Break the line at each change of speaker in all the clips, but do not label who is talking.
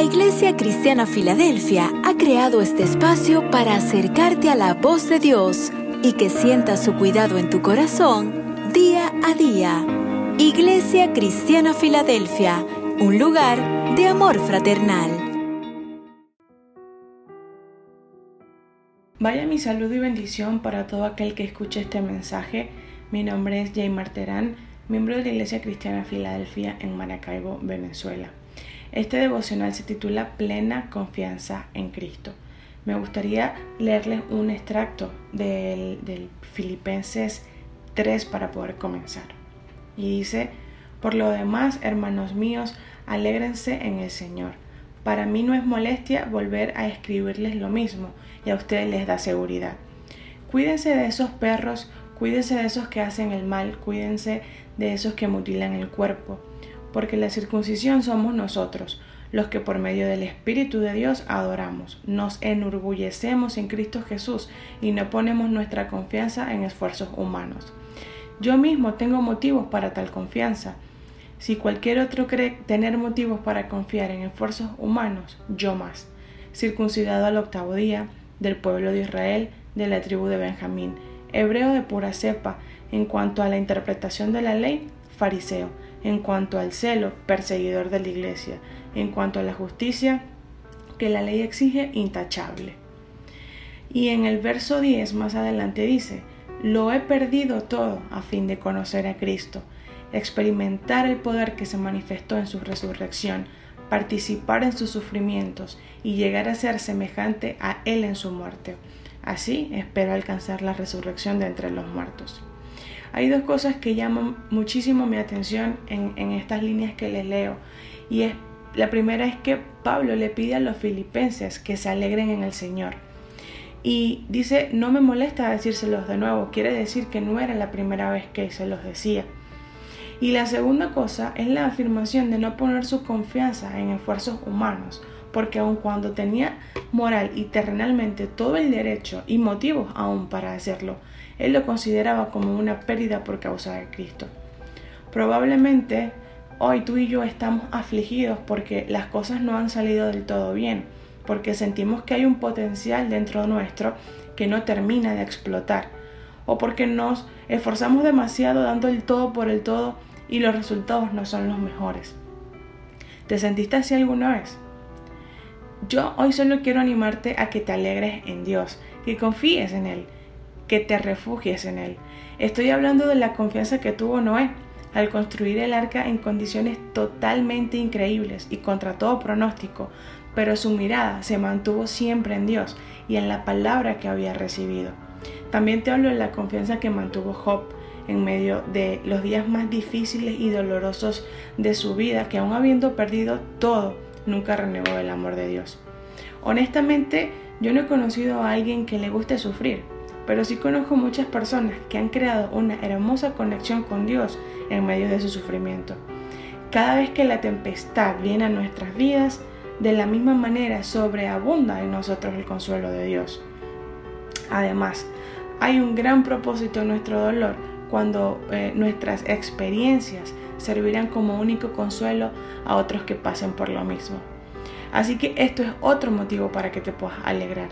La Iglesia Cristiana Filadelfia ha creado este espacio para acercarte a la voz de Dios y que sientas su cuidado en tu corazón día a día. Iglesia Cristiana Filadelfia, un lugar de amor fraternal.
Vaya mi saludo y bendición para todo aquel que escuche este mensaje. Mi nombre es Jay Marterán, miembro de la Iglesia Cristiana Filadelfia en Maracaibo, Venezuela. Este devocional se titula Plena confianza en Cristo. Me gustaría leerles un extracto del, Filipenses 3 para poder comenzar. Y dice, por lo demás, hermanos míos, alégrense en el Señor. Para mí no es molestia volver a escribirles lo mismo y a ustedes les da seguridad. Cuídense de esos perros, cuídense de esos que hacen el mal, cuídense de esos que mutilan el cuerpo porque la circuncisión somos nosotros, los que por medio del Espíritu de Dios adoramos, nos enorgullecemos en Cristo Jesús y no ponemos nuestra confianza en esfuerzos humanos. Yo mismo tengo motivos para tal confianza. Si cualquier otro cree tener motivos para confiar en esfuerzos humanos, yo más. Circuncidado al octavo día, del pueblo de Israel, de la tribu de Benjamín, hebreo de pura cepa, en cuanto a la interpretación de la ley, fariseo en cuanto al celo, perseguidor de la iglesia, en cuanto a la justicia que la ley exige, intachable. Y en el verso 10 más adelante dice, lo he perdido todo a fin de conocer a Cristo, experimentar el poder que se manifestó en su resurrección, participar en sus sufrimientos y llegar a ser semejante a Él en su muerte. Así espero alcanzar la resurrección de entre los muertos. Hay dos cosas que llaman muchísimo mi atención en, estas líneas que les leo. Y es, la primera es que Pablo le pide a los filipenses que se alegren en el Señor. Y dice, no me molesta decírselos de nuevo, quiere decir que no era la primera vez que se los decía. Y la segunda cosa es la afirmación de no poner su confianza en esfuerzos humanos, porque aun cuando tenía moral y terrenalmente todo el derecho y motivos aún para hacerlo, él lo consideraba como una pérdida por causa de Cristo. Probablemente hoy tú y yo estamos afligidos porque las cosas no han salido del todo bien, porque sentimos que hay un potencial dentro nuestro que no termina de explotar, o porque nos esforzamos demasiado dando el todo por el todo y los resultados no son los mejores. ¿Te sentiste así alguna vez? Yo hoy solo quiero animarte a que te alegres en Dios, que confíes en Él, que te refugies en Él. Estoy hablando de la confianza que tuvo Noé al construir el arca en condiciones totalmente increíbles y contra todo pronóstico, pero su mirada se mantuvo siempre en Dios y en la palabra que había recibido. También te hablo de la confianza que mantuvo Job en medio de los días más difíciles y dolorosos de su vida, que aún habiendo perdido todo, nunca renegó el amor de Dios. Honestamente, yo no he conocido a alguien que le guste sufrir, pero sí conozco muchas personas que han creado una hermosa conexión con Dios en medio de su sufrimiento. Cada vez que la tempestad viene a nuestras vidas, de la misma manera sobreabunda en nosotros el consuelo de Dios. Además, hay un gran propósito en nuestro dolor cuando eh, nuestras experiencias servirán como único consuelo a otros que pasen por lo mismo. Así que esto es otro motivo para que te puedas alegrar.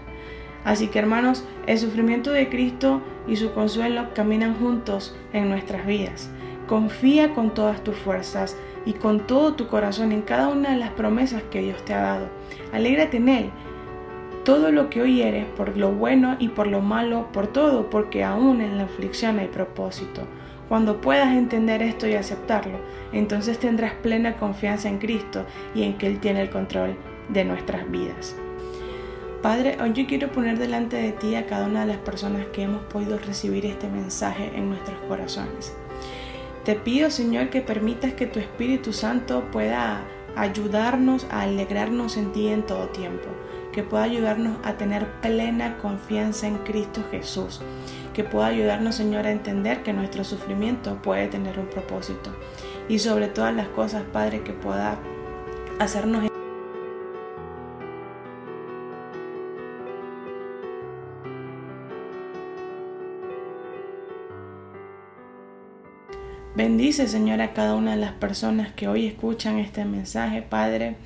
Así que hermanos, el sufrimiento de Cristo y su consuelo caminan juntos en nuestras vidas. Confía con todas tus fuerzas y con todo tu corazón en cada una de las promesas que Dios te ha dado. Alégrate en Él. Todo lo que hoy eres, por lo bueno y por lo malo, por todo, porque aún en la aflicción hay propósito. Cuando puedas entender esto y aceptarlo, entonces tendrás plena confianza en Cristo y en que Él tiene el control de nuestras vidas. Padre, hoy yo quiero poner delante de ti a cada una de las personas que hemos podido recibir este mensaje en nuestros corazones. Te pido, Señor, que permitas que tu Espíritu Santo pueda ayudarnos a alegrarnos en ti en todo tiempo, que pueda ayudarnos a tener plena confianza en Cristo Jesús, que pueda ayudarnos, Señor, a entender que nuestro sufrimiento puede tener un propósito y sobre todas las cosas, Padre, que pueda hacernos Bendice, Señor, a cada una de las personas que hoy escuchan este mensaje, Padre.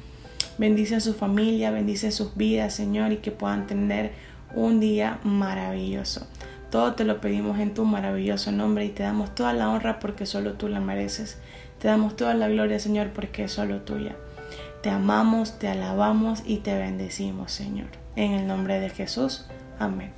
Bendice a su familia, bendice sus vidas, Señor, y que puedan tener un día maravilloso. Todo te lo pedimos en tu maravilloso nombre y te damos toda la honra porque solo tú la mereces. Te damos toda la gloria, Señor, porque es solo tuya. Te amamos, te alabamos y te bendecimos, Señor. En el nombre de Jesús. Amén.